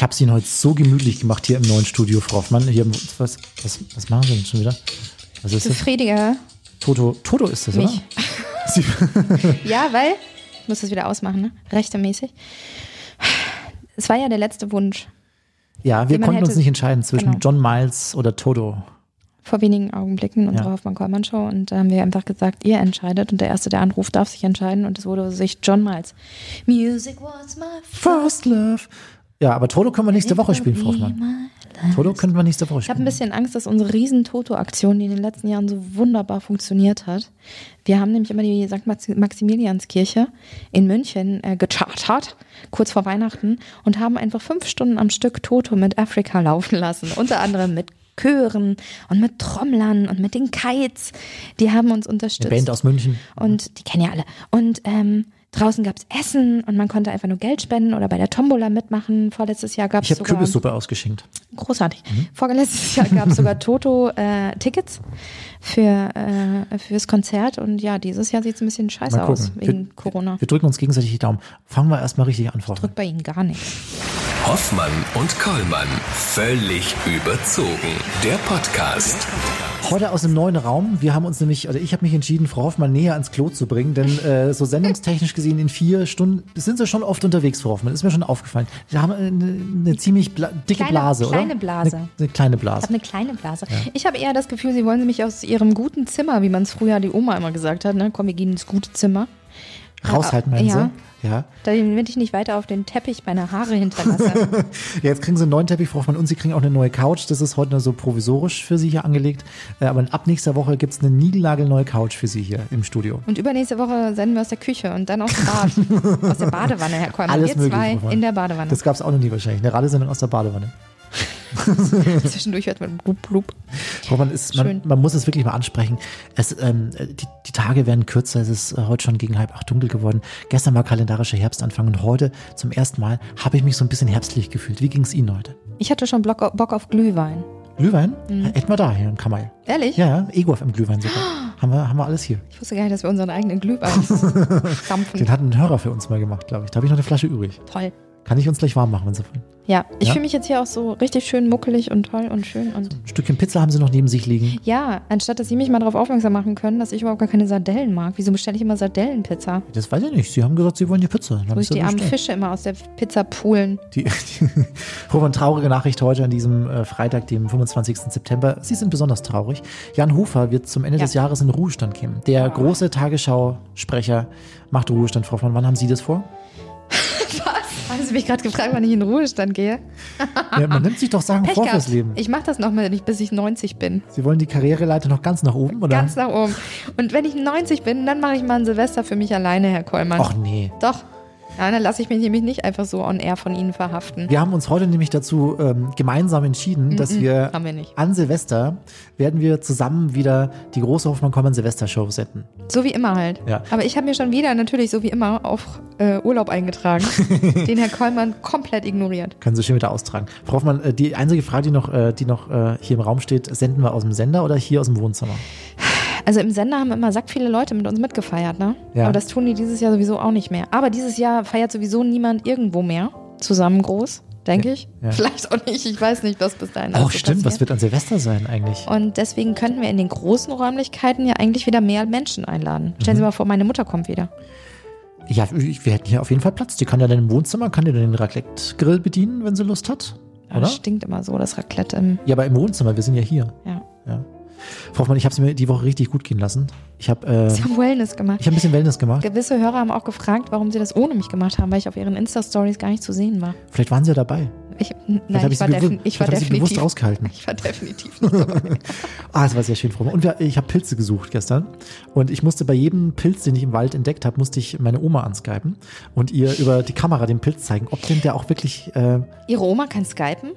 Ich habe es Ihnen heute so gemütlich gemacht hier im neuen Studio, Frau Hoffmann. Hier, was, was, was machen Sie denn schon wieder? Was ist das? Befriedige Toto, Toto ist das, mich. oder? Ja, weil, ich muss das wieder ausmachen, ne? Rechtemäßig. Es war ja der letzte Wunsch. ja, wir konnten uns hätte- nicht entscheiden zwischen genau. John Miles oder Toto. Vor wenigen Augenblicken in unserer Ja. Hoffmann-Kollmann-Show. Und da haben wir einfach gesagt, ihr entscheidet. Und der Erste, der anruft, darf sich entscheiden. Und es wurde sich John Miles. Music was my First Love. Ja, aber Toto können wir nächste Woche spielen, Frau Hoffmann. Toto könnten wir nächste Woche Ich habe spielen. ein bisschen Angst, dass unsere riesen Toto-Aktion, die in den letzten Jahren so wunderbar funktioniert hat. Wir haben nämlich immer die St. Max- Maximilianskirche in München äh, gechartert, kurz vor Weihnachten, und haben einfach fünf Stunden am Stück Toto mit Afrika laufen lassen. Unter anderem mit Chören und mit Trommlern und mit den Kites. Die haben uns Eine unterstützt. Band aus München. Und die kennen ja alle. Und ähm, draußen gab's Essen und man konnte einfach nur Geld spenden oder bei der Tombola mitmachen. Vorletztes Jahr gab's Ich habe sogar Kürbissuppe ausgeschenkt. großartig. Mhm. Vorletztes Jahr gab's sogar Toto-Tickets für äh, fürs Konzert und ja, dieses Jahr sieht's ein bisschen scheiße aus wegen wir, Corona. Wir drücken uns gegenseitig die Daumen. Fangen wir erstmal richtig an, Frau Hoffmann. Drückt bei Ihnen gar nichts. Hoffmann und Kollmann. Völlig überzogen. Der Podcast. Heute aus einem neuen Raum. Wir haben uns nämlich, oder ich habe mich entschieden, Frau Hoffmann näher ans Klo zu bringen, denn äh, so sendungstechnisch gesehen in vier Stunden sind Sie schon oft unterwegs, Frau Hoffmann. Ist mir schon aufgefallen. Sie haben eine, eine ziemlich bla dicke Kleine- Blase, oder? kleine Blase. Eine, eine kleine Ich Blase. habe eine kleine Blase. Ich habe eher das Gefühl, Sie wollen mich aus Ihrem guten Zimmer, wie man es früher die Oma immer gesagt hat, ne? Komm, wir gehen ins gute Zimmer. Raushalten, meinen ja. Sie? Ja. Damit ich nicht weiter auf den Teppich meine Haare hinterlasse. ja. Jetzt kriegen Sie einen neuen Teppich, Frau Hoffmann, und Sie kriegen auch eine neue Couch. Das ist heute nur so provisorisch für Sie hier angelegt. Äh, aber ab nächster Woche gibt's eine niegelnagelneue Couch für Sie hier im Studio. Und übernächste Woche senden wir aus der Küche und dann aus dem Bad. aus der Badewanne, Herr Kolmann. Alles Wir möglich. zwei Hoffmann. in der Badewanne. Das gab's auch noch nie wahrscheinlich. Eine Radesendung aus der Badewanne. Zwischendurch hört man blub, blub. Man, ist, man, man muss es wirklich mal ansprechen. Es, ähm, die, die Tage werden kürzer. Es ist äh, heute schon gegen halb acht dunkel geworden. Gestern war kalendarischer Herbstanfang und heute zum ersten Mal habe ich mich so ein bisschen herbstlich gefühlt. Wie ging es Ihnen heute? Ich hatte schon Bock, auf Glühwein. Glühwein? Mhm. Hätten wir da hier in Kamai. Ehrlich? Ja, ja, Ego im Glühwein sogar. haben, wir, haben wir alles hier. Ich wusste gar nicht, dass wir unseren eigenen Glühwein dampfen. Den hat ein Hörer für uns mal gemacht, glaube ich. Da habe ich noch eine Flasche übrig. Toll. Kann ich uns gleich warm machen, wenn Sie wollen. Ja, ich Ja? fühle mich jetzt hier auch so richtig schön muckelig und toll und schön. Und Ein Stückchen Pizza haben Sie noch neben sich liegen. ja, anstatt dass Sie mich mal darauf aufmerksam machen können, dass ich überhaupt gar keine Sardellen mag. Wieso bestelle ich immer Sardellenpizza? Das weiß ich nicht. Sie haben gesagt, Sie wollen hier Pizza. Dann Wo ich die armen. Fische immer aus der Pizza poolen. Die, die und traurige Nachricht heute an diesem äh, Freitag, dem 25. September. Sie sind besonders traurig. Jan Hofer wird zum Ende Ja. des Jahres in den Ruhestand gehen. Der große Tagesschau-Sprecher macht Ruhestand. Frau Hoffmann, wann haben Sie das vor? Haben Sie mich gerade gefragt, wann ich in den Ruhestand gehe? Ja, man nimmt sich doch Sachen Pech vor gehabt. fürs Leben. Ich mache das noch mal nicht, bis ich 90 bin. Sie wollen die Karriereleiter noch ganz nach oben, oder? Ganz nach oben. Und wenn ich 90 bin, dann mache ich mal ein Silvester für mich alleine, Herr Kollmann. Ach nee. Doch. Ja, dann lasse ich mich nämlich nicht einfach so on air von Ihnen verhaften. Wir haben uns heute nämlich dazu ähm, gemeinsam entschieden, dass wir, haben wir nicht. an Silvester werden wir zusammen wieder die große Hoffmann Common Silvester Show senden. So wie immer halt. Ja. Aber ich habe mir schon wieder natürlich so wie immer auf äh, Urlaub eingetragen, den Herr Kollmann komplett ignoriert. Können Sie schön wieder austragen. Frau Hoffmann, äh, die einzige Frage, die noch, äh, die noch äh, hier im Raum steht, senden wir aus dem Sender oder hier aus dem Wohnzimmer? Also im Sender haben immer sack viele Leute mit uns mitgefeiert, ne? Ja. Aber das tun die dieses Jahr sowieso auch nicht mehr. Aber dieses Jahr feiert sowieso niemand irgendwo mehr zusammen groß, denke ich. ja. Vielleicht auch nicht. Ich weiß nicht, was bis dahin alles so stimmt. Was passiert. wird an Silvester sein eigentlich? Und deswegen könnten wir in den großen Räumlichkeiten ja eigentlich wieder mehr Menschen einladen. Stellen Mhm. Sie mal vor, meine Mutter kommt wieder. Ja, wir hätten hier auf jeden Fall Platz. Die kann ja dann im Wohnzimmer, kann die dann den Raclette-Grill bedienen, wenn sie Lust hat. Ja, Oder? das stinkt immer so, das Raclette im. Ja, aber im Wohnzimmer, wir sind ja hier. Ja. Frau Hoffmann, ich habe es mir die Woche richtig gut gehen lassen. Ich habe äh, Sie haben Wellness gemacht. ich hab ein bisschen Wellness gemacht. Gewisse Hörer haben auch gefragt, warum sie das ohne mich gemacht haben, weil ich auf ihren Insta-Stories gar nicht zu sehen war. Vielleicht waren sie ja dabei. Ich, nein, habe ich, ich, war defin ich war definitiv. Ich war definitiv nicht dabei. Ah, das war sehr schön, Frau. Und wir, ich habe Pilze gesucht gestern. Und ich musste bei jedem Pilz, den ich im Wald entdeckt habe, musste ich meine Oma anskypen und ihr über die Kamera den Pilz zeigen, ob denn der auch wirklich äh, Ihre Oma kann skypen?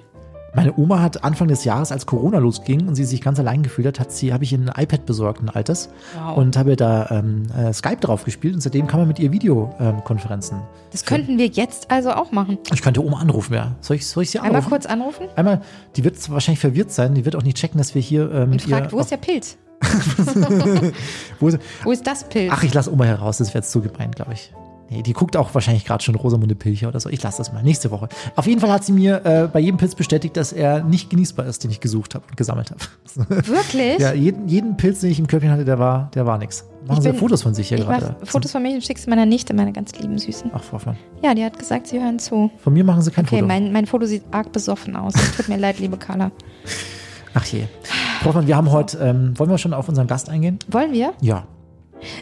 Meine Oma hat Anfang des Jahres, als Corona losging und sie sich ganz allein gefühlt hat, hat sie, habe ich ihr ein iPad besorgt, ein altes, Wow. und habe da ähm, äh, Skype drauf gespielt und seitdem kann man mit ihr Videokonferenzen. Das könnten wir jetzt also auch machen. ich könnte Oma anrufen, ja. Soll ich, soll ich sie anrufen? Einmal kurz anrufen Einmal, die wird wahrscheinlich verwirrt sein, die wird auch nicht checken, dass wir hier äh, und mit fragt, ihr. wo ist der Pilz? wo ist, Wo ist das Pilz? ach, ich lasse Oma heraus, das wäre jetzt zu gemein, glaube ich. Nee, die guckt auch wahrscheinlich gerade schon Rosamunde Pilcher oder so. Ich lasse das mal. Nächste Woche. Auf jeden Fall hat sie mir äh, bei jedem Pilz bestätigt, dass er nicht genießbar ist, den ich gesucht habe und gesammelt habe. Wirklich? ja, jeden, jeden Pilz, den ich im Köpfchen hatte, der war, der war nix. Machen Ich Sie bin- Fotos von sich hier gerade. Fotos von mir und schickst meiner Nichte, meiner ganz lieben Süßen. Ach, Frau Hoffmann. Ja, die hat gesagt, sie hören zu. Von mir machen Sie kein Okay, Foto. mein, mein Foto sieht arg besoffen aus. Tut mir leid, liebe Carla. Ach je. Frau Hoffmann, wir haben heute, ähm, wollen wir schon auf unseren Gast eingehen? Wollen wir? Ja.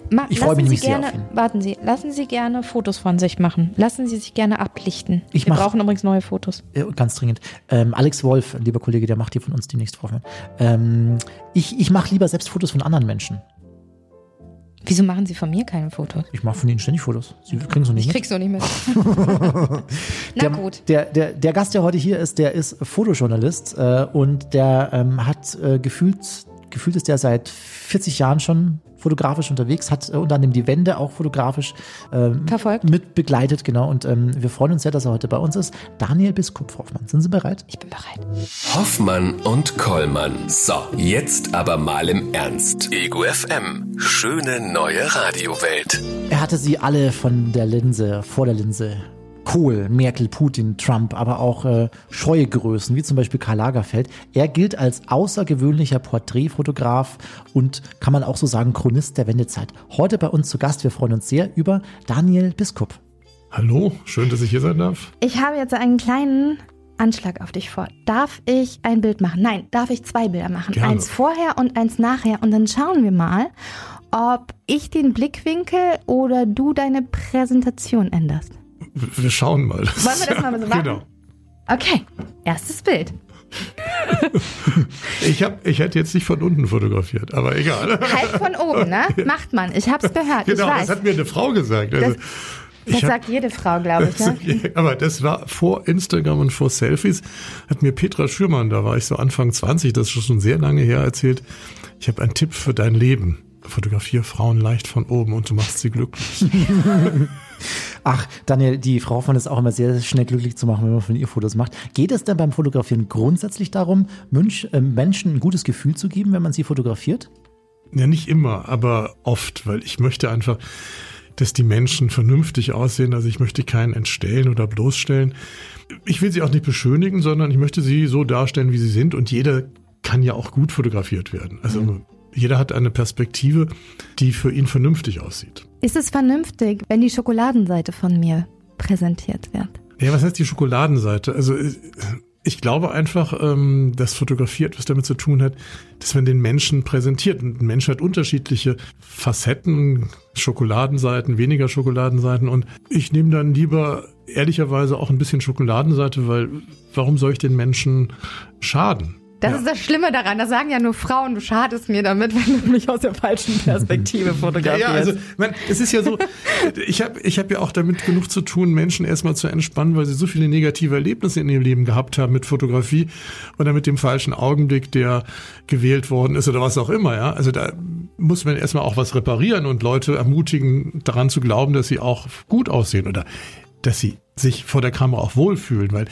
Ma Ich freue mich Sie sehr gerne, auf ihn. Warten Sie, lassen Sie gerne Fotos von sich machen. Lassen Sie sich gerne ablichten. Ich Wir mach- brauchen übrigens neue Fotos. Ganz dringend. Ähm, Alex Wolf, ein lieber Kollege, der macht hier von uns demnächst Frau. Ähm, ich ich mache lieber selbst Fotos von anderen Menschen. Wieso machen Sie von mir keine Fotos? Ich mache von ihnen ständig Fotos. Sie kriegen so nicht Ich mit. krieg's noch nicht mit. Na der, gut. Der, der, der Gast, der heute hier ist, der ist Fotojournalist äh, und der ähm, hat äh, gefühlt, gefühlt ist der seit 40 Jahren schon fotografisch unterwegs, hat äh, unter anderem die Wände auch fotografisch ähm, Verfolgt. mit begleitet, genau. Und ähm, wir freuen uns sehr, dass er heute bei uns ist. Daniel Biskup Hoffmann, sind Sie bereit? Ich bin bereit. Hoffmann und Kollmann. So, jetzt aber mal im Ernst. Ego FM. Schöne neue Radiowelt. Er hatte sie alle von der Linse, vor der Linse. Kohl, Merkel, Putin, Trump, aber auch äh, scheue Größen, wie zum Beispiel Karl Lagerfeld. Er gilt als außergewöhnlicher Porträtfotograf und kann man auch so sagen, Chronist der Wendezeit. Heute bei uns zu Gast, wir freuen uns sehr über Daniel Biskup. Hallo, schön, dass ich hier sein darf. Ich habe jetzt einen kleinen Anschlag auf dich vor. Darf ich ein Bild machen? Nein, darf ich zwei Bilder machen? Gerne. Eins vorher und eins nachher. Und dann schauen wir mal, ob ich den Blickwinkel oder du deine Präsentation änderst. Wir schauen mal. Wollen wir das mal so machen? Genau. Okay, erstes Bild. Ich, hab, ich hätte jetzt nicht von unten fotografiert, aber egal. Halb von oben, ne? Macht man. Ich hab's gehört. Genau, das hat mir eine Frau gesagt. Also, Das hab- sagt jede Frau, glaube ich. Ne? Aber das war vor Instagram und vor Selfies, hat mir Petra Schürmann, da war ich so Anfang 20, das ist schon sehr lange her, erzählt, ich habe einen Tipp für dein Leben. Fotografier Frauen leicht von oben und du machst sie glücklich. Ach, Daniel, die Frau Hoffmann ist auch immer sehr schnell glücklich zu machen, wenn man von ihr Fotos macht. Geht es denn beim Fotografieren grundsätzlich darum, äh, Menschen ein gutes Gefühl zu geben, wenn man sie fotografiert? Ja, nicht immer, aber oft, weil ich möchte einfach, dass die Menschen vernünftig aussehen. Also ich möchte keinen entstellen oder bloßstellen. Ich will sie auch nicht beschönigen, sondern ich möchte sie so darstellen, wie sie sind. Und jeder kann ja auch gut fotografiert werden. Also jeder hat eine Perspektive, die für ihn vernünftig aussieht. Ist es vernünftig, wenn die Schokoladenseite von mir präsentiert wird? Ja, was heißt die Schokoladenseite? Also äh, ich glaube einfach, ähm, dass Fotografie etwas damit zu tun hat, dass man den Menschen präsentiert. Und ein Mensch hat unterschiedliche Facetten, Schokoladenseiten, weniger Schokoladenseiten. Und ich nehme dann lieber ehrlicherweise auch ein bisschen Schokoladenseite, weil warum soll ich den Menschen schaden? Das Ja. ist das Schlimme daran. Das sagen ja nur Frauen. Du schadest mir damit, wenn du mich aus der falschen Perspektive Ja, fotografierst. ja, also man, es ist ja so, ich habe ich hab ja auch damit genug zu tun, Menschen erstmal zu entspannen, weil sie so viele negative Erlebnisse in ihrem Leben gehabt haben mit Fotografie oder mit dem falschen Augenblick, der gewählt worden ist oder was auch immer, ja. Also da muss man erstmal auch was reparieren und Leute ermutigen, daran zu glauben, dass sie auch gut aussehen oder dass sie sich vor der Kamera auch wohlfühlen, weil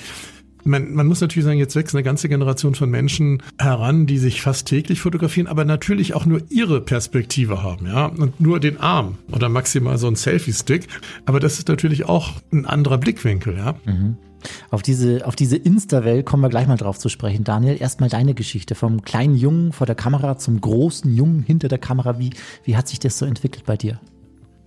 man, man muss natürlich sagen, jetzt wächst eine ganze Generation von Menschen heran, die sich fast täglich fotografieren, aber natürlich auch nur ihre Perspektive haben, ja, und nur den Arm oder maximal so ein Selfie-Stick. Aber das ist natürlich auch ein anderer Blickwinkel, ja. Auf diese, auf diese Insta-Welt kommen wir gleich mal drauf zu sprechen. Daniel, erstmal deine Geschichte vom kleinen Jungen vor der Kamera zum großen Jungen hinter der Kamera. Wie, wie hat sich das so entwickelt bei dir?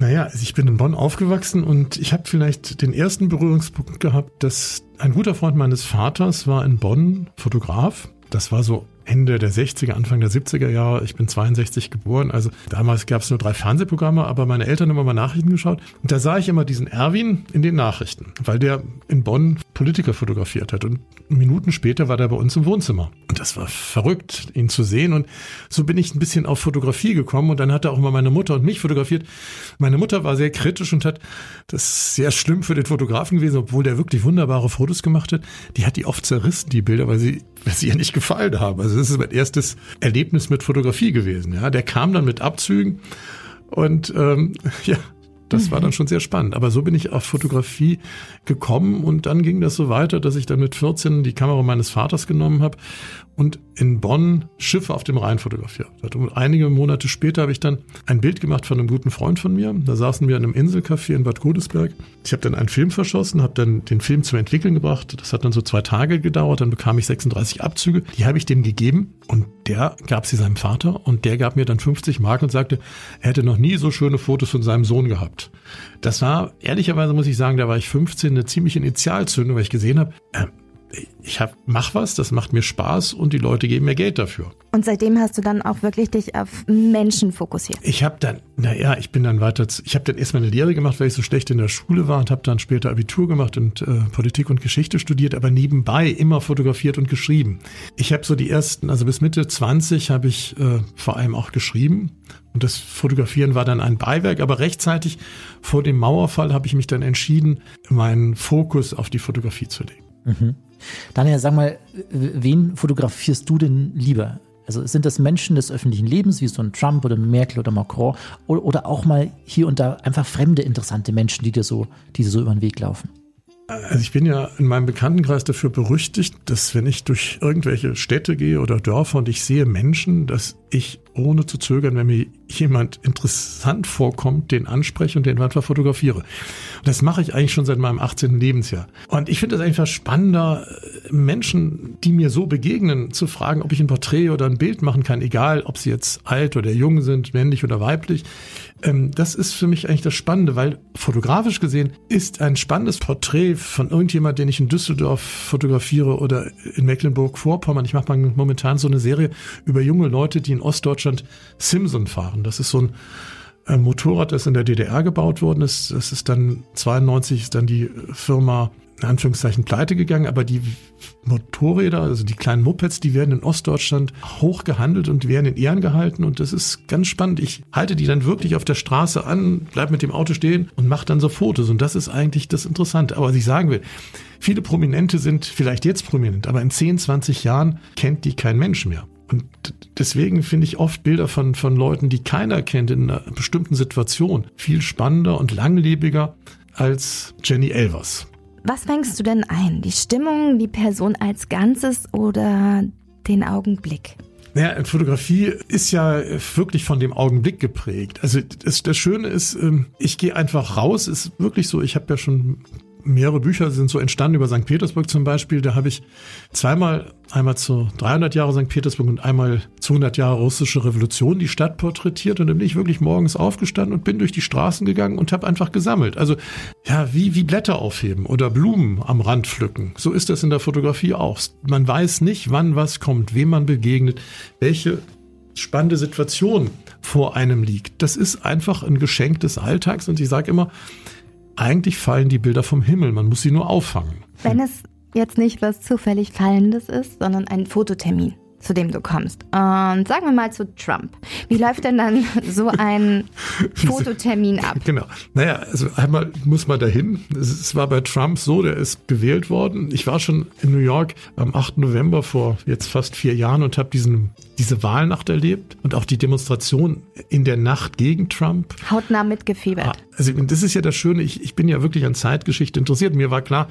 Naja, also ich bin in Bonn aufgewachsen und ich habe vielleicht den ersten Berührungspunkt gehabt, dass ein guter Freund meines Vaters war in Bonn Fotograf. Das war so Ende der 60er, Anfang der 70er Jahre. Ich bin 62 geboren. Also damals gab es nur drei Fernsehprogramme, aber meine Eltern haben immer mal Nachrichten geschaut. Und da sah ich immer diesen Erwin in den Nachrichten, weil der in Bonn Politiker fotografiert hat. Und Minuten später war der bei uns im Wohnzimmer. Und das war verrückt, ihn zu sehen. Und so bin ich ein bisschen auf Fotografie gekommen. Und dann hat er auch immer meine Mutter und mich fotografiert. Meine Mutter war sehr kritisch und hat das sehr schlimm für den Fotografen gewesen, obwohl der wirklich wunderbare Fotos gemacht hat. Die hat die oft zerrissen, die Bilder, weil sie, weil sie ihr nicht gefallen haben. Also das ist mein erstes Erlebnis mit Fotografie gewesen. Ja, der kam dann mit Abzügen und ähm, ja, Das war dann schon sehr spannend. Aber so bin ich auf Fotografie gekommen und dann ging das so weiter, dass ich dann mit 14 die Kamera meines Vaters genommen habe und in Bonn Schiffe auf dem Rhein fotografiert. Und einige Monate später habe ich dann ein Bild gemacht von einem guten Freund von mir. Da saßen wir in einem Inselcafé in Bad Godesberg. Ich habe dann einen Film verschossen, habe dann den Film zum Entwickeln gebracht. Das hat dann so zwei Tage gedauert. Dann bekam ich 36 Abzüge. Die habe ich dem gegeben und der gab sie seinem Vater und der gab mir dann 50 Mark und sagte, er hätte noch nie so schöne Fotos von seinem Sohn gehabt. Das war, ehrlicherweise muss ich sagen, da war ich 15, eine ziemliche Initialzündung, weil ich gesehen habe, äh, ich hab, mach was, das macht mir Spaß und die Leute geben mir Geld dafür. Und seitdem hast du dann auch wirklich dich auf Menschen fokussiert. Ich habe dann, naja, ich bin dann weiter, ich habe dann erstmal eine Lehre gemacht, weil ich so schlecht in der Schule war und habe dann später Abitur gemacht und äh, Politik und Geschichte studiert, aber nebenbei immer fotografiert und geschrieben. Ich habe so die ersten, also bis Mitte 20 habe ich äh, vor allem auch geschrieben und das Fotografieren war dann ein Beiwerk, aber rechtzeitig vor dem Mauerfall habe ich mich dann entschieden, meinen Fokus auf die Fotografie zu legen. Mhm. Daniel, sag mal, wen fotografierst du denn lieber? Also sind das Menschen des öffentlichen Lebens, wie so ein Trump oder Merkel oder Macron, oder, auch mal hier und da einfach fremde, interessante Menschen, die dir so, die dir so über den Weg laufen? Also ich bin ja in meinem Bekanntenkreis dafür berüchtigt, dass wenn ich durch irgendwelche Städte gehe oder Dörfer und ich sehe Menschen, dass ich ohne zu zögern, wenn mir jemand interessant vorkommt, den anspreche und den einfach fotografiere. Und das mache ich eigentlich schon seit meinem 18. Lebensjahr. Und ich finde es einfach spannender, Menschen, die mir so begegnen, zu fragen, ob ich ein Porträt oder ein Bild machen kann, egal ob sie jetzt alt oder jung sind, männlich oder weiblich. Ähm, das ist für mich eigentlich das Spannende, weil fotografisch gesehen ist ein spannendes Porträt von irgendjemand, den ich in Düsseldorf fotografiere oder in Mecklenburg-Vorpommern. Ich mache momentan so eine Serie über junge Leute, die in Ostdeutschland Simson fahren. Das ist so ein äh, Motorrad, das in der DDR gebaut worden ist. Das ist dann 92 ist dann die Firma in Anführungszeichen pleite gegangen, aber die Motorräder, also die kleinen Mopeds, die werden in Ostdeutschland hoch gehandelt und werden in Ehren gehalten und das ist ganz spannend. Ich halte die dann wirklich auf der Straße an, bleib mit dem Auto stehen und mache dann so Fotos und das ist eigentlich das Interessante. Aber was ich sagen will, viele Prominente sind vielleicht jetzt prominent, aber in 10, 20 Jahren kennt die kein Mensch mehr. Und deswegen finde ich oft Bilder von, von Leuten, die keiner kennt in einer bestimmten Situation, viel spannender und langlebiger als Jenny Elvers. Was fängst du denn ein? Die Stimmung, die Person als Ganzes oder den Augenblick? Naja, Fotografie ist ja wirklich von dem Augenblick geprägt. Also das, das Schöne ist, ähm, ich gehe einfach raus, ist wirklich so, ich habe ja schon mehrere Bücher sind so entstanden über St. Petersburg zum Beispiel. Da habe ich zweimal, einmal zu 300 Jahre St. Petersburg und einmal zu 100 Jahre russische Revolution die Stadt porträtiert. Und dann bin ich wirklich morgens aufgestanden und bin durch die Straßen gegangen und habe einfach gesammelt. Also ja, wie, wie Blätter aufheben oder Blumen am Rand pflücken. So ist das in der Fotografie auch. Man weiß nicht, wann was kommt, wem man begegnet, welche spannende Situation vor einem liegt. Das ist einfach ein Geschenk des Alltags und ich sage immer, eigentlich fallen die Bilder vom Himmel, man muss sie nur auffangen. Wenn es jetzt nicht was zufällig Fallendes ist, sondern ein Fototermin zu dem du kommst. Und sagen wir mal zu Trump. Wie läuft denn dann so ein Fototermin ab? Genau. Naja, also einmal muss man dahin. Es war bei Trump so, der ist gewählt worden. Ich war schon in New York am 8. November vor jetzt fast vier Jahren und habe diesen diese Wahlnacht erlebt und auch die Demonstration in der Nacht gegen Trump. Hautnah mitgefiebert. Ah, also das ist ja das Schöne, ich, ich bin ja wirklich an Zeitgeschichte interessiert. Mir war klar,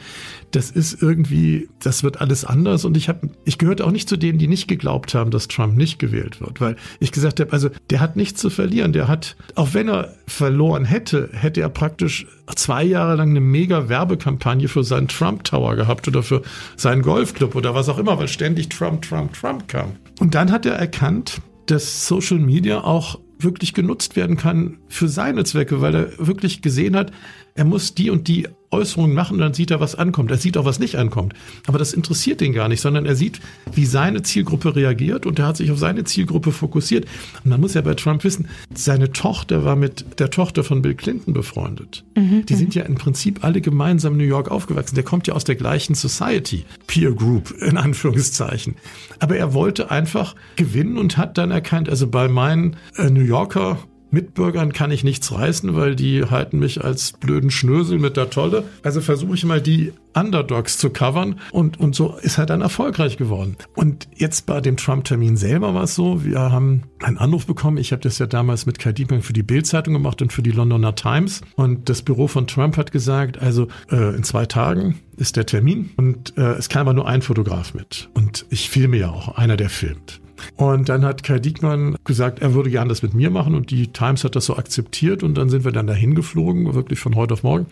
das ist irgendwie, das wird alles anders und ich habe, ich gehörte auch nicht zu denen, die nicht geglaubt haben, dass Trump nicht gewählt wird, weil ich gesagt habe, also der hat nichts zu verlieren. Der hat, auch wenn er verloren hätte, hätte er praktisch zwei Jahre lang eine mega Werbekampagne für seinen Trump Tower gehabt oder für seinen Golfclub oder was auch immer, weil ständig Trump, Trump, Trump kam. Und dann hat er erkannt, dass Social Media auch wirklich genutzt werden kann für seine Zwecke, weil er wirklich gesehen hat, er muss die und die Äußerungen machen und dann sieht er, was ankommt. Er sieht auch, was nicht ankommt. Aber das interessiert ihn gar nicht, sondern er sieht, wie seine Zielgruppe reagiert und er hat sich auf seine Zielgruppe fokussiert. Und man muss ja bei Trump wissen, seine Tochter war mit der Tochter von Bill Clinton befreundet. Mhm, die sind ja im Prinzip alle gemeinsam in New York aufgewachsen. Der kommt ja aus der gleichen Society, Peer Group in Anführungszeichen. Aber er wollte einfach gewinnen und hat dann erkannt, also bei meinen äh, New Yorker Mitbürgern kann ich nichts reißen, weil die halten mich als blöden Schnösel mit der Tolle. Also versuche ich mal die Underdogs zu covern und, und so ist er dann erfolgreich geworden. Und jetzt bei dem Trump-Termin selber war es so, wir haben einen Anruf bekommen. Ich habe das ja damals mit Kai Diekmann für die Bild-Zeitung gemacht und für die Londoner Times. Und das Büro von Trump hat gesagt, also äh, in zwei Tagen ist der Termin und äh, es kann aber nur ein Fotograf mit. Und ich filme ja auch, einer, der filmt. Und dann hat Kai Diekmann gesagt, er würde gern das mit mir machen und die Times hat das so akzeptiert und dann sind wir dann dahin geflogen, wirklich von heute auf morgen.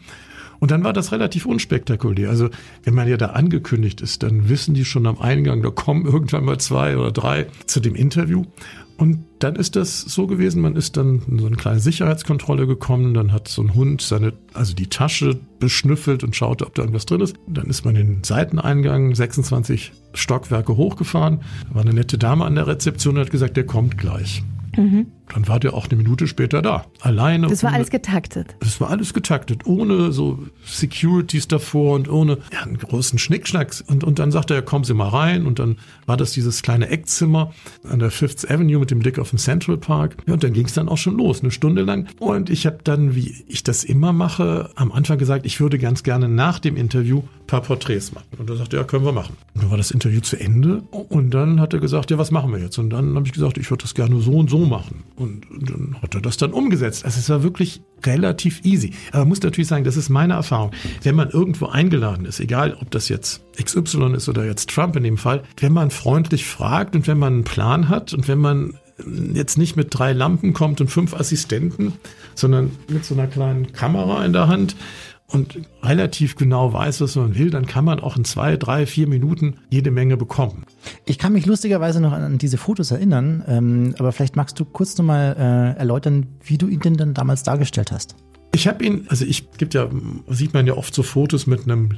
Und dann war das relativ unspektakulär. Also wenn man ja da angekündigt ist, dann wissen die schon am Eingang, da kommen irgendwann mal zwei oder drei zu dem Interview. Und dann ist das so gewesen, man ist dann in so eine kleine Sicherheitskontrolle gekommen, dann hat so ein Hund seine, also die Tasche beschnüffelt und schaute, ob da irgendwas drin ist. Dann ist man in den Seiteneingang 26 Stockwerke hochgefahren. Da war eine nette Dame an der Rezeption und hat gesagt, der kommt gleich. Mhm. Dann war der auch eine Minute später da. Alleine. Das war ohne, alles getaktet. Das war alles getaktet, ohne so Securities davor und ohne ja, einen großen Schnickschnack. Und, und dann sagte er, kommen Sie mal rein. Und dann war das dieses kleine Eckzimmer an der Fifth Avenue mit dem Blick auf den Central Park. Ja, und dann ging es dann auch schon los, eine Stunde lang. Und ich habe dann, wie ich das immer mache, am Anfang gesagt, ich würde ganz gerne nach dem Interview ein paar Porträts machen. Und er sagte, ja, können wir machen. Und dann war das Interview zu Ende. Und dann hat er gesagt, ja, was machen wir jetzt? Und dann habe ich gesagt, ich würde das gerne so und so machen. Und dann hat er das dann umgesetzt. Also es war wirklich relativ easy. Aber man muss natürlich sagen, das ist meine Erfahrung. Wenn man irgendwo eingeladen ist, egal ob das jetzt XY ist oder jetzt Trump in dem Fall, wenn man freundlich fragt und wenn man einen Plan hat und wenn man jetzt nicht mit drei Lampen kommt und fünf Assistenten, sondern mit so einer kleinen Kamera in der Hand, und relativ genau weiß, was man will, dann kann man auch in zwei, drei, vier Minuten jede Menge bekommen. Ich kann mich lustigerweise noch an diese Fotos erinnern, ähm, aber vielleicht magst du kurz nochmal äh, erläutern, wie du ihn denn dann damals dargestellt hast. Ich habe ihn, also ich gibt ja, sieht man ja oft so Fotos mit einem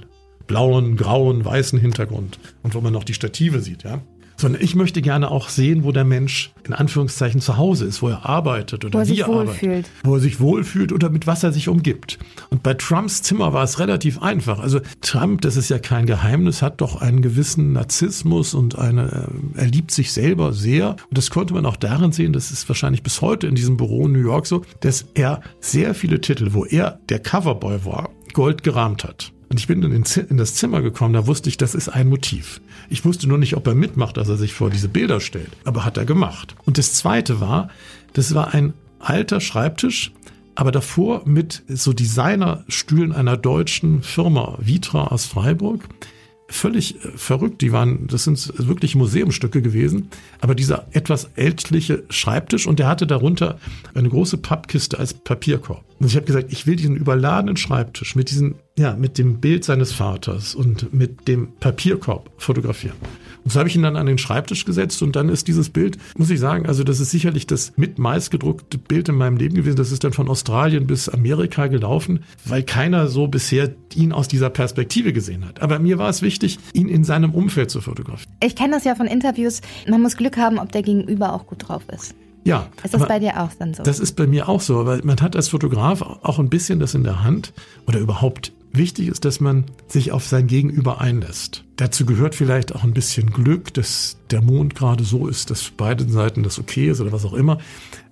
blauen, grauen, weißen Hintergrund und wo man noch die Stative sieht, ja sondern ich möchte gerne auch sehen, wo der Mensch in Anführungszeichen zu Hause ist, wo er arbeitet oder wo er wie er arbeitet, wo er sich wohlfühlt oder mit was er sich umgibt. Und bei Trumps Zimmer war es relativ einfach. Also Trump, das ist ja kein Geheimnis, hat doch einen gewissen Narzissmus und eine, äh, er liebt sich selber sehr. Und das konnte man auch darin sehen, das ist wahrscheinlich bis heute in diesem Büro in New York so, dass er sehr viele Titel, wo er der Coverboy war, Gold gerahmt hat. Und ich bin dann in das Zimmer gekommen, da wusste ich, das ist ein Motiv. Ich wusste nur nicht, ob er mitmacht, dass er sich vor diese Bilder stellt. Aber hat er gemacht. Und das zweite war, das war ein alter Schreibtisch, aber davor mit so Designerstühlen einer deutschen Firma, Vitra aus Freiburg völlig äh, verrückt. Die waren, das sind wirklich Museumstücke gewesen. Aber dieser etwas ältliche Schreibtisch und der hatte darunter eine große Pappkiste als Papierkorb. Und ich habe gesagt, ich will diesen überladenen Schreibtisch mit diesen, ja, mit dem Bild seines Vaters und mit dem Papierkorb fotografieren. Und so habe ich ihn dann an den Schreibtisch gesetzt und dann ist dieses Bild, muss ich sagen, also das ist sicherlich das mit meistgedruckte Bild in meinem Leben gewesen. Das ist dann von Australien bis Amerika gelaufen, weil keiner so bisher ihn aus dieser Perspektive gesehen hat. Aber mir war es wichtig, ihn in seinem Umfeld zu fotografieren. Ich kenne das ja von Interviews. Man muss Glück haben, ob der Gegenüber auch gut drauf ist. Ja. Ist das bei dir auch dann so? Das ist bei mir auch so, weil man hat als Fotograf auch ein bisschen das in der Hand oder überhaupt Wichtig ist, dass man sich auf sein Gegenüber einlässt. Dazu gehört vielleicht auch ein bisschen Glück, dass der Mond gerade so ist, dass für beide Seiten das okay ist oder was auch immer.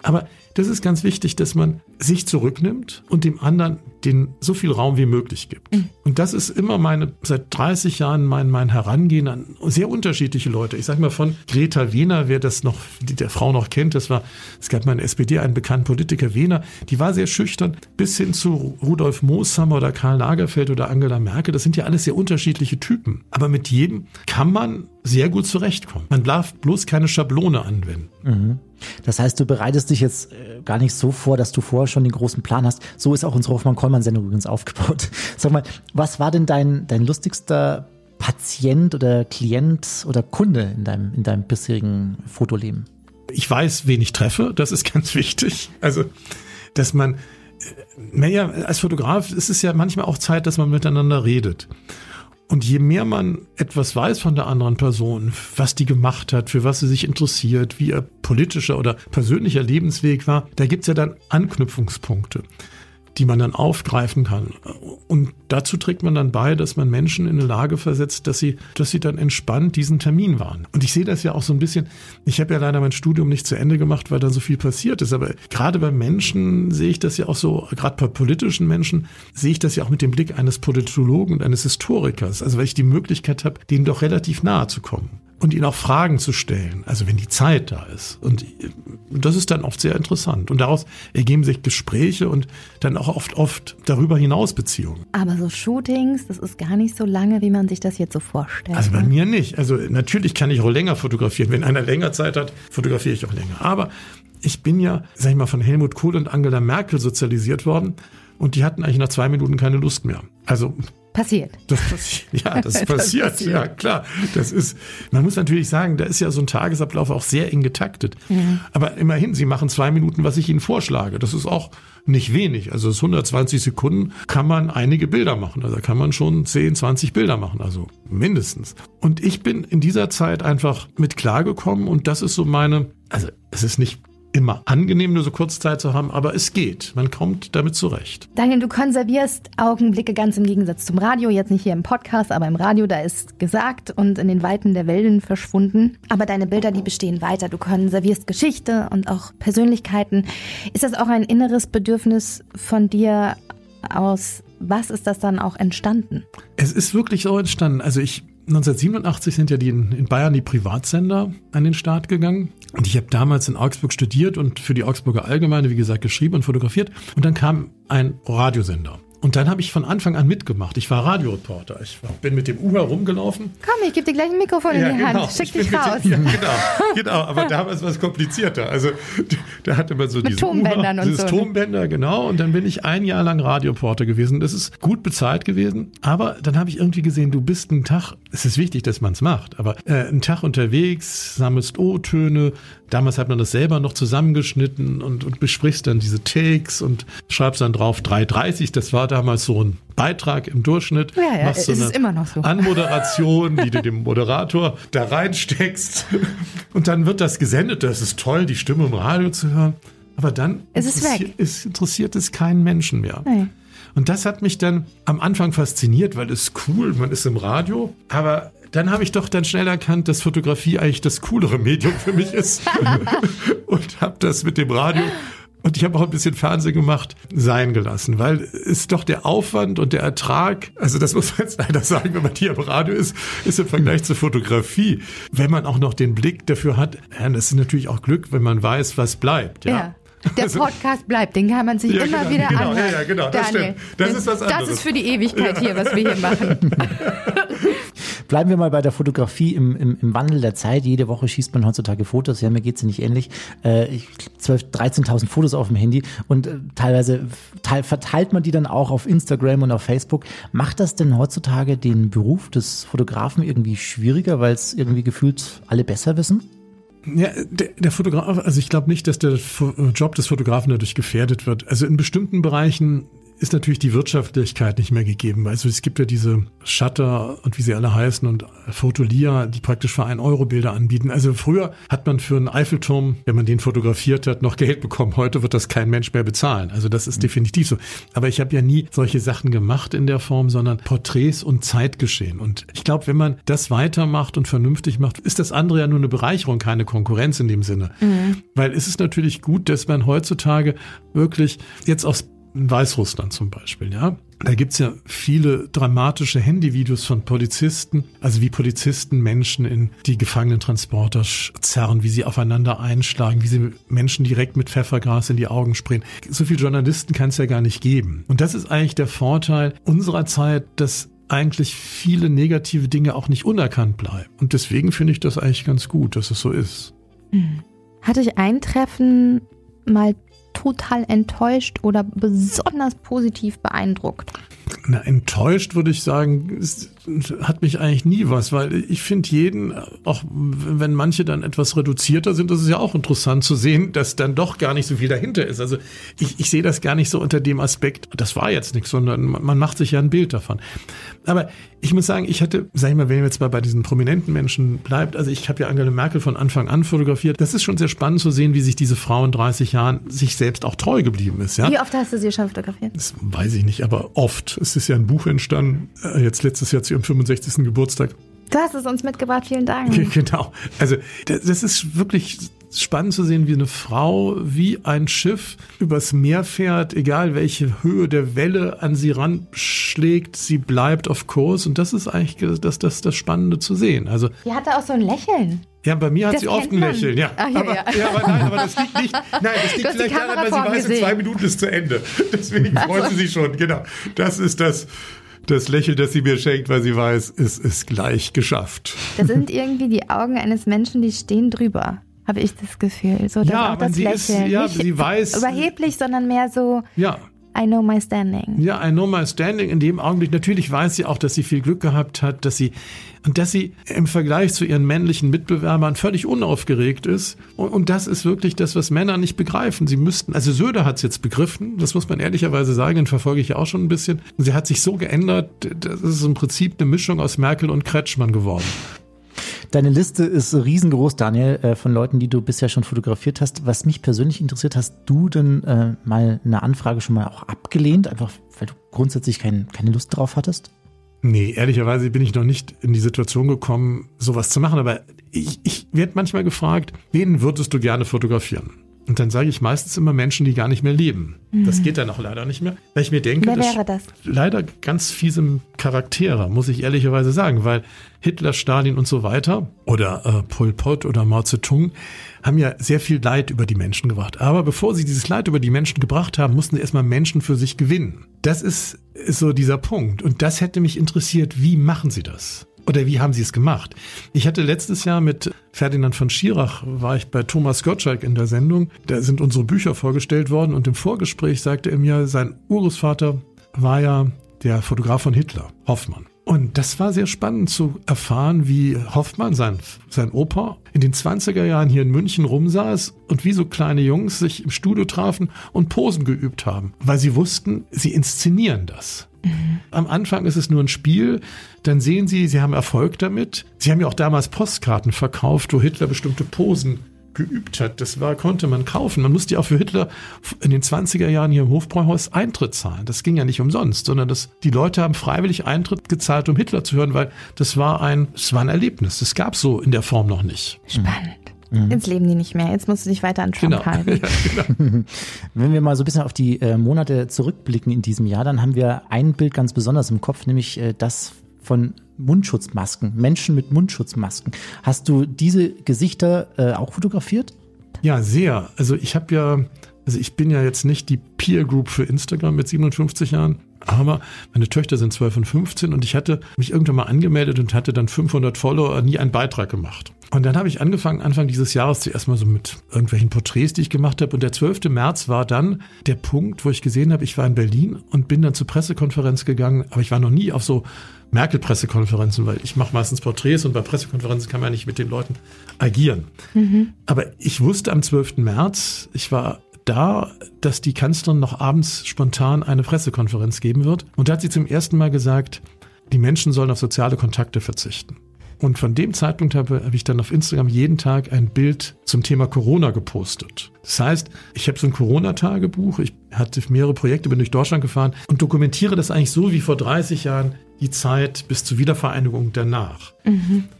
Aber das ist ganz wichtig, dass man sich zurücknimmt und dem anderen den so viel Raum wie möglich gibt. Mhm. Und das ist immer meine, seit 30 Jahren mein, mein Herangehen an sehr unterschiedliche Leute. Ich sage mal von Greta Wehner, wer das noch, die der Frau noch kennt, das war, es gab mal in SPD einen bekannten Politiker, Wehner, die war sehr schüchtern, bis hin zu Rudolf Mooshammer oder Karl Lagerfeld oder Angela Merkel. Das sind ja alles sehr unterschiedliche Typen. Aber mit jedem kann man sehr gut zurechtkommen. Man darf bloß keine Schablone anwenden. Mhm. Das heißt, du bereitest dich jetzt äh, gar nicht so vor, dass du vorher schon den großen Plan hast. So ist auch unsere Hoffmann-Kollmann-Sendung übrigens aufgebaut. Sag mal, was war denn dein, dein lustigster Patient oder Klient oder Kunde in deinem, in deinem bisherigen Fotoleben? Ich weiß, wen ich treffe. Das ist ganz wichtig. Also, dass man, äh, naja, als Fotograf ist es ja manchmal auch Zeit, dass man miteinander redet. Und je mehr man etwas weiß von der anderen Person, was die gemacht hat, für was sie sich interessiert, wie ihr politischer oder persönlicher Lebensweg war, da gibt's ja dann Anknüpfungspunkte. Die man dann aufgreifen kann. Und dazu trägt man dann bei, dass man Menschen in eine Lage versetzt, dass sie, dass sie dann entspannt diesen Termin waren. Und ich sehe das ja auch so ein bisschen, ich habe ja leider mein Studium nicht zu Ende gemacht, weil dann so viel passiert ist. Aber gerade bei Menschen sehe ich das ja auch so, gerade bei politischen Menschen, sehe ich das ja auch mit dem Blick eines Politologen und eines Historikers. Also weil ich die Möglichkeit habe, denen doch relativ nahe zu kommen und ihnen auch Fragen zu stellen, also wenn die Zeit da ist. Und das ist dann oft sehr interessant. Und daraus ergeben sich Gespräche und dann auch oft, oft darüber hinaus Beziehungen. Aber so Shootings, das ist gar nicht so lange, wie man sich das jetzt so vorstellt. Also bei ne? mir nicht. Also natürlich kann ich auch länger fotografieren. Wenn einer länger Zeit hat, fotografiere ich auch länger. Aber ich bin ja, sag ich mal, von Helmut Kohl und Angela Merkel sozialisiert worden. Und die hatten eigentlich nach zwei Minuten keine Lust mehr. Also Passiert. das passiert, ja, das passiert, ja klar. Das ist, man muss natürlich sagen, da ist ja so ein Tagesablauf auch sehr eng getaktet. Aber immerhin, Sie machen zwei Minuten, was ich Ihnen vorschlage. Das ist auch nicht wenig. Also es ist 120 Sekunden kann man einige Bilder machen. Also da kann man schon 10, 20 Bilder machen, also mindestens. Und ich bin in dieser Zeit einfach mit klargekommen und das ist so meine, also es ist nicht immer angenehm, nur so kurz Zeit zu haben, aber es geht. Man kommt damit zurecht. Daniel, du konservierst Augenblicke ganz im Gegensatz zum Radio, jetzt nicht hier im Podcast, aber im Radio, da ist gesagt und in den Weiten der Wellen verschwunden. Aber deine Bilder, die bestehen weiter. Du konservierst Geschichte und auch Persönlichkeiten. Ist das auch ein inneres Bedürfnis von dir aus? Was ist das dann auch entstanden? Es ist wirklich so entstanden. Also ich 1987 sind ja die in in Bayern die Privatsender an den Start gegangen. Und ich habe damals in Augsburg studiert und für die Augsburger Allgemeine, wie gesagt, geschrieben und fotografiert. Und dann kam ein Radiosender. Und dann habe ich von Anfang an mitgemacht. Ich war Radioreporter. Ich bin mit dem U herumgelaufen. Komm, ich gebe dir gleich ein Mikrofon in die Hand. Schick dich raus. Dem, ja, genau, genau. Aber damals war es komplizierter. Also da hatte man so Mit diese Tonbändern und dieses so? Tonbänder, genau. Und dann bin ich ein Jahr lang Radioreporter gewesen. Das ist gut bezahlt gewesen. Aber dann habe ich irgendwie gesehen, du bist einen Tag, es ist wichtig, dass man es macht, aber äh, einen Tag unterwegs, sammelst O-Töne. Damals hat man das selber noch zusammengeschnitten und, und besprichst dann diese Takes und schreibst dann drauf 3,30. Das war damals so ein Beitrag im Durchschnitt. Ja, ja, Machst so ist eine immer noch so. Anmoderation, die du dem Moderator da reinsteckst. Und dann wird das gesendet. Das ist toll, die Stimme im Radio zu hören. Aber dann Es ist interessiert- weg. es interessiert es keinen Menschen mehr. Nee. Und das hat mich dann am Anfang fasziniert, weil es cool, man ist im Radio. Aber dann habe ich doch dann schnell erkannt, dass Fotografie eigentlich das coolere Medium für mich ist. und habe das mit dem Radio und ich habe auch ein bisschen Fernsehen gemacht, sein gelassen, weil es doch der Aufwand und der Ertrag, also das muss man jetzt leider sagen, wenn man hier im Radio ist, ist im Vergleich zur Fotografie, wenn man auch noch den Blick dafür hat, ja, das ist natürlich auch Glück, wenn man weiß, was bleibt. Ja. Ja. Der Also- Podcast bleibt, den kann man sich Ja, immer genau, wieder genau, anhören. ja, ja, genau, das Daniel, stimmt. Das ist was Das anderes. ist für die Ewigkeit hier, was wir hier machen. Bleiben wir mal bei der Fotografie im, im, im Wandel der Zeit. Jede Woche schießt man heutzutage Fotos. Ja, mir geht's ja nicht ähnlich. Äh, ich 12, 13.000 Fotos auf dem Handy und äh, teilweise teil, verteilt man die dann auch auf Instagram und auf Facebook. Macht das denn heutzutage den Beruf des Fotografen irgendwie schwieriger, weil es irgendwie gefühlt alle besser wissen? Ja, der, der Fotograf, also ich glaube nicht, dass der Job des Fotografen dadurch gefährdet wird. Also in bestimmten Bereichen ist natürlich die Wirtschaftlichkeit nicht mehr gegeben. Also es gibt ja diese Shutter und wie sie alle heißen und Fotolia, die praktisch für ein Euro Bilder anbieten. Also früher hat man für einen Eiffelturm, wenn man den fotografiert hat, noch Geld bekommen. Heute wird das kein Mensch mehr bezahlen. Also das ist definitiv so. Aber ich habe ja nie solche Sachen gemacht in der Form, sondern Porträts und Zeitgeschehen. Und ich glaube, wenn man das weitermacht und vernünftig macht, ist das andere ja nur eine Bereicherung, keine Konkurrenz in dem Sinne. Weil es ist natürlich gut, dass man heutzutage wirklich jetzt aus Weißrussland zum Beispiel, ja. Da gibt's ja viele dramatische Handyvideos von Polizisten, also wie Polizisten Menschen in die Gefangenentransporter zerren, wie sie aufeinander einschlagen, wie sie Menschen direkt mit Pfeffergras in die Augen sprayen. So viele Journalisten kann es ja gar nicht geben. Und das ist eigentlich der Vorteil unserer Zeit, dass eigentlich viele negative Dinge auch nicht unerkannt bleiben. Und deswegen finde ich das eigentlich ganz gut, dass es so ist. Hat dich ein Treffen mal total enttäuscht oder besonders positiv beeindruckt? Na, enttäuscht würde ich sagen, ist, hat mich eigentlich nie was, weil ich finde jeden, auch wenn manche dann etwas reduzierter sind, ist es ja auch interessant zu sehen, dass dann doch gar nicht so viel dahinter ist. Also ich, ich sehe das gar nicht so unter dem Aspekt, das war jetzt nichts, sondern man macht sich ja ein Bild davon. Aber ich muss sagen, ich hatte, sag ich mal, wenn jetzt mal bei diesen prominenten Menschen bleibt, also ich habe ja Angela Merkel von Anfang an fotografiert. Das ist schon sehr spannend zu sehen, wie sich diese Frau in 30 Jahren sich selbst auch treu geblieben ist. Ja? Wie oft hast du sie schon fotografiert? Das weiß ich nicht, aber oft. Es ist ja ein Buch entstanden, äh, jetzt letztes Jahr zu ihrem 65. Geburtstag. Du hast es uns mitgebracht, vielen Dank. Genau. Also das, das ist wirklich spannend zu sehen, wie eine Frau wie ein Schiff übers Meer fährt, egal welche Höhe der Welle an sie ranschlägt, sie bleibt auf Kurs und das ist eigentlich das, das, das Spannende zu sehen. Also Die hatte auch so ein Lächeln. ja, bei mir hat Das sie oft ein. Lächeln, ja. Ah, ja, aber, ja. ja. aber nein, aber das liegt nicht. Nein, das liegt vielleicht daran, weil sie weiß, in zwei Minuten ist zu Ende. Deswegen freut sie sich schon. Genau. Das ist das, das Lächeln, das sie mir schenkt, weil sie weiß, es ist gleich geschafft. Das sind irgendwie die Augen eines Menschen, die stehen drüber, habe ich das Gefühl. So, Ja, auch das sie ist- Lächeln. ja, Nicht sie weiß- Überheblich, sondern mehr so, Ja. I know my standing. Ja, I know my standing in dem Augenblick. Natürlich weiß sie auch, dass sie viel Glück gehabt hat, dass sie und dass sie im Vergleich zu ihren männlichen Mitbewerbern völlig unaufgeregt ist. Und, und das ist wirklich das, was Männer nicht begreifen. Sie müssten, also Söder hat es jetzt begriffen, das muss man ehrlicherweise sagen, den verfolge ich ja auch schon ein bisschen. Sie hat sich so geändert, das ist im Prinzip eine Mischung aus Merkel und Kretschmann geworden. Deine Liste ist riesengroß, Daniel, äh, von Leuten, die du bisher schon fotografiert hast. Was mich persönlich interessiert, hast du denn äh, mal eine Anfrage schon mal auch abgelehnt, einfach weil du grundsätzlich kein, keine Lust drauf hattest? Nee, ehrlicherweise bin ich noch nicht in die Situation gekommen, sowas zu machen. Aber ich, ich werde manchmal gefragt, wen würdest du gerne fotografieren? Und dann sage ich meistens immer Menschen, die gar nicht mehr leben. Das geht dann auch leider nicht mehr. Weil ich mir denke, Wer das wäre das? leider ganz fiesem Charaktere, muss ich ehrlicherweise sagen, weil Hitler, Stalin und so weiter oder äh, Pol Pot oder Mao Zedong haben ja sehr viel Leid über die Menschen gebracht. Aber bevor sie dieses Leid über die Menschen gebracht haben, mussten sie erstmal Menschen für sich gewinnen. Das ist, ist so dieser Punkt. Und das hätte mich interessiert, wie machen sie das? Oder wie haben sie es gemacht? Ich hatte letztes Jahr mit Ferdinand von Schirach, war ich bei Thomas Gottschalk in der Sendung. Da sind unsere Bücher vorgestellt worden und im Vorgespräch sagte er mir, sein Urgroßvater war ja der Fotograf von Hitler, Hoffmann. Und das war sehr spannend zu erfahren, wie Hoffmann, sein, sein Opa, in den 20er Jahren hier in München rumsaß und wie so kleine Jungs sich im Studio trafen und Posen geübt haben, weil sie wussten, sie inszenieren das. Am Anfang ist es nur ein Spiel, dann sehen Sie, Sie haben Erfolg damit. Sie haben ja auch damals Postkarten verkauft, wo Hitler bestimmte Posen geübt hat. Das war, konnte man kaufen. Man musste ja auch für Hitler in den 20er Jahren hier im Hofbräuhaus Eintritt zahlen. Das ging ja nicht umsonst, sondern das, die Leute haben freiwillig Eintritt gezahlt, um Hitler zu hören, weil das war ein, das war ein Erlebnis. Das gab so in der Form noch nicht. Spannend. Jetzt leben die nicht mehr. Jetzt musst du dich weiter an Trump Genau. halten. Ja, genau. Wenn wir mal so ein bisschen auf die äh, Monate zurückblicken in diesem Jahr, dann haben wir ein Bild ganz besonders im Kopf, nämlich äh, das von Mundschutzmasken, Menschen mit Mundschutzmasken. Hast du diese Gesichter äh, auch fotografiert? Ja, sehr. Also ich habe ja, also ich bin ja jetzt nicht die Peer Group für Instagram mit 57 Jahren, aber meine Töchter sind 12 und 15 und ich hatte mich irgendwann mal angemeldet und hatte dann 500 Follower, nie einen Beitrag gemacht. Und dann habe ich angefangen, Anfang dieses Jahres zuerst mal so mit irgendwelchen Porträts, die ich gemacht habe. Und der 12. März war dann der Punkt, wo ich gesehen habe, ich war in Berlin und bin dann zur Pressekonferenz gegangen, aber ich war noch nie auf so Merkel-Pressekonferenzen, weil ich mache meistens Porträts und bei Pressekonferenzen kann man nicht mit den Leuten agieren. Aber ich wusste am 12. März, ich war da, dass die Kanzlerin noch abends spontan eine Pressekonferenz geben wird. Und da hat sie zum ersten Mal gesagt, die Menschen sollen auf soziale Kontakte verzichten. Und von dem Zeitpunkt habe, habe ich dann auf Instagram jeden Tag ein Bild zum Thema Corona gepostet. Das heißt, ich habe so ein Corona-Tagebuch, ich hatte mehrere Projekte, bin durch Deutschland gefahren und dokumentiere das eigentlich so wie vor 30 Jahren die Zeit bis zur Wiedervereinigung danach.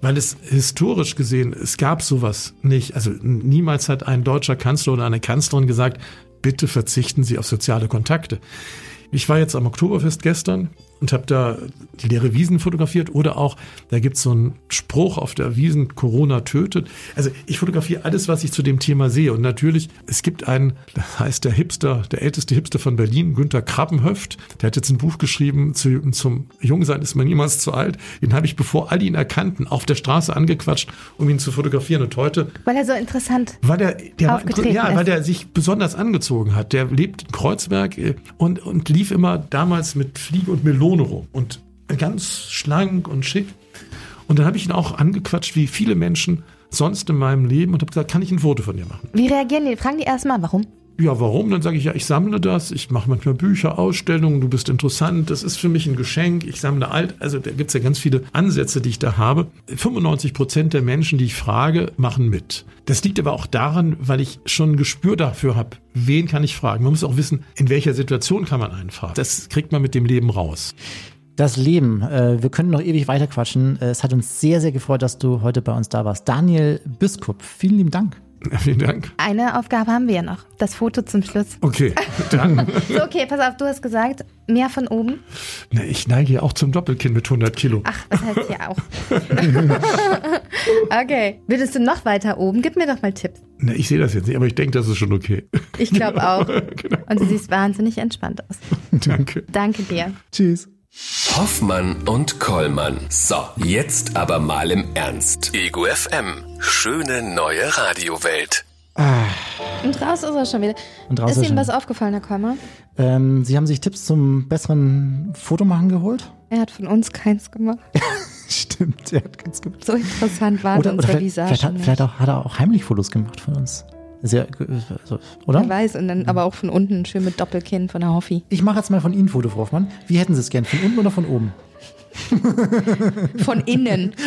Weil es historisch gesehen, es gab sowas nicht. Also niemals hat ein deutscher Kanzler oder eine Kanzlerin gesagt, bitte verzichten Sie auf soziale Kontakte. Ich war jetzt am Oktoberfest gestern und habe da die leere Wiesen fotografiert oder auch, da gibt's so einen Spruch auf der Wiesen, Corona tötet. Also ich fotografiere alles, was ich zu dem Thema sehe. Und natürlich, es gibt einen, das heißt der Hipster, der älteste Hipster von Berlin, Günther Krabbenhöft, der hat jetzt ein Buch geschrieben zu, zum Jungsein ist man niemals zu alt. Den habe ich, bevor alle ihn erkannten, auf der Straße angequatscht, um ihn zu fotografieren. Und heute Weil er so interessant weil der, der war, Aufgetreten ja, ist. weil der sich besonders angezogen hat. Der lebt in Kreuzberg äh, und, und lief immer damals mit Fliege und Melone rum. Und ganz schlank und schick. Und dann habe ich ihn auch angequatscht, wie viele Menschen sonst in meinem Leben und habe gesagt, kann ich ein Foto von dir machen? Wie reagieren die? Fragen die erstmal, warum? Ja, warum? Dann sage ich, ja, ich sammle das, ich mache manchmal Bücher, Ausstellungen, du bist interessant, das ist für mich ein Geschenk, ich sammle alt, also da gibt's ja ganz viele Ansätze, die ich da habe. 95 Prozent der Menschen, die ich frage, machen mit. Das liegt aber auch daran, weil ich schon ein Gespür dafür habe, wen kann ich fragen. Man muss auch wissen, in welcher Situation kann man einen fragen. Das kriegt man mit dem Leben raus. Das Leben. Äh, wir können noch ewig weiter quatschen. Äh, es hat uns sehr, sehr gefreut, dass du heute bei uns da warst. Daniel Biskup, vielen lieben Dank. Vielen Dank. Eine Aufgabe haben wir ja noch. Das Foto zum Schluss. Okay, dann. So, okay, pass auf, du hast gesagt, mehr von oben. Na, ich neige ja auch zum Doppelkinn mit 100 Kilo. Ach, das heißt ja auch. okay. Würdest du noch weiter oben? Gib mir doch mal Tipps. Na, ich sehe das jetzt nicht, aber ich denke, das ist schon okay. Ich glaube auch. genau. Und du siehst wahnsinnig entspannt aus. Danke. Danke dir. Tschüss. Hoffmann und Kollmann. So, jetzt aber mal im Ernst. Ego FM. Schöne neue Radiowelt. Und raus ist er schon wieder. Und raus ist ist Ihnen was aufgefallen, Herr Kolmer? Ähm, Sie haben sich Tipps zum besseren Fotomachen geholt? Er hat von uns keins gemacht. Stimmt, er hat ganz gemacht. So interessant waren Oder, oder unsere vielleicht, vielleicht, hat, vielleicht auch, hat er auch heimlich Fotos gemacht von uns. Sehr, oder? Wer weiß, und dann aber auch von unten schön mit Doppelkinn von der Hoffi. Ich mache jetzt mal von Ihnen ein Foto, Frau Hoffmann. Wie hätten Sie es gern? Von unten oder von oben? Von innen.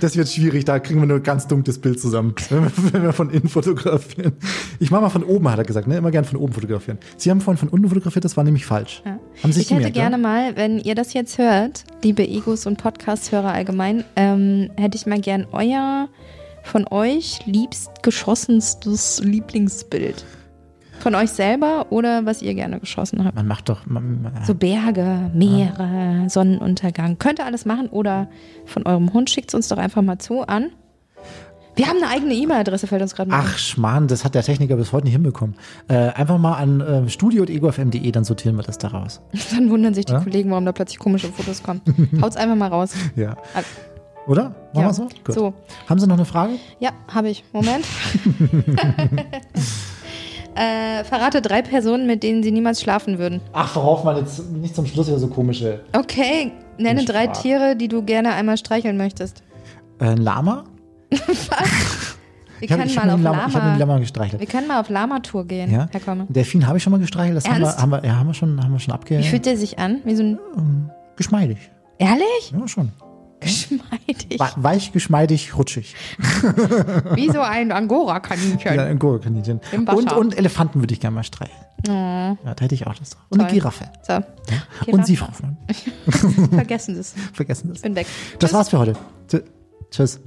Das wird schwierig, da kriegen wir nur ein ganz dunkles Bild zusammen, wenn wir, von innen fotografieren. Ich mache mal von oben, hat er gesagt, ne? Immer gern von oben fotografieren. Sie haben vorhin von unten fotografiert, das war nämlich falsch. Ja. Haben Sie Ich hätte gemerkt, ja? gerne mal, wenn ihr das jetzt hört, liebe Egos und Podcast-Hörer allgemein, ähm, hätte ich mal gern euer, von euch liebst geschossenstes Lieblingsbild. Von euch selber oder was ihr gerne geschossen habt. Man macht doch. Man, man, So Berge, Meere, Sonnenuntergang. Könnt ihr alles machen oder von eurem Hund schickt es uns doch einfach mal zu an. Wir haben eine eigene E-Mail-Adresse, fällt uns gerade mal Ach, Schmarrn, das hat der Techniker bis heute nicht hinbekommen. Äh, einfach mal an äh, studio.egofm.de, dann sortieren wir das da raus. Dann wundern sich die Ja? Kollegen, warum da plötzlich komische Fotos kommen. Haut's einfach mal raus. Ja. Ah. Oder? Machen Ja. wir so? Gut. So. Haben Sie noch eine Frage? Ja, habe ich. Moment. äh, verrate drei Personen, mit denen Sie niemals schlafen würden. Ach, Frau Hoffmann, jetzt nicht zum Schluss wieder so komische. Okay, nenne drei frag. Tiere, die du gerne einmal streicheln möchtest. Äh, ein Lama? Wir Ich habe können hab mal auf Lama, Lama. Lama gestreichelt. Wir können mal auf Lama-Tour gehen, Ja? Herr Komme. Delfin habe ich schon mal gestreichelt. Das haben wir, haben wir, ja, haben wir schon, haben wir schon abge... Wie fühlt der sich an? Wie so ein. Geschmeidig. Ehrlich? Ja, schon. Geschmeidig. We weich, geschmeidig, rutschig. Wie so ein Angora-Kaninchen. Ja, Wasser. Und, und Elefanten würde ich gerne mal streicheln. Oh, Ja, da hätte ich auch das drauf. Und eine Toll. Giraffe. so. Und Sie, Giraffe. Frau Hoffmann. Vergessen Sie es. Vergessen das. Ich bin weg. Das war's für heute. Tschü- Tschüss.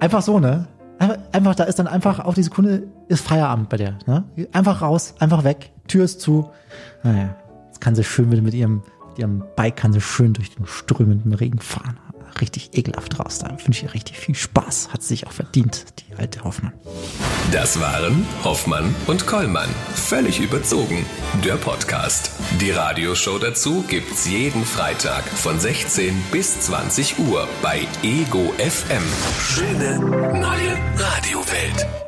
Einfach so, ne? Einfach, einfach, da ist dann einfach auf die Sekunde ist Feierabend bei der. Ne? Einfach raus, einfach weg, Tür ist zu. Naja, jetzt kann sie schön mit, mit ihrem, mit ihrem Bike kann sie schön durch den strömenden Regen fahren. Richtig ekelhaft raus. Da wünsche ich ihr richtig viel Spaß. Hat sich auch verdient, die alte Hoffmann. Das waren Hoffmann und Kollmann. Völlig überzogen. Der Podcast. Die Radioshow dazu gibt's jeden Freitag von 16 bis 20 Uhr bei Ego FM. Schöne neue Radiowelt.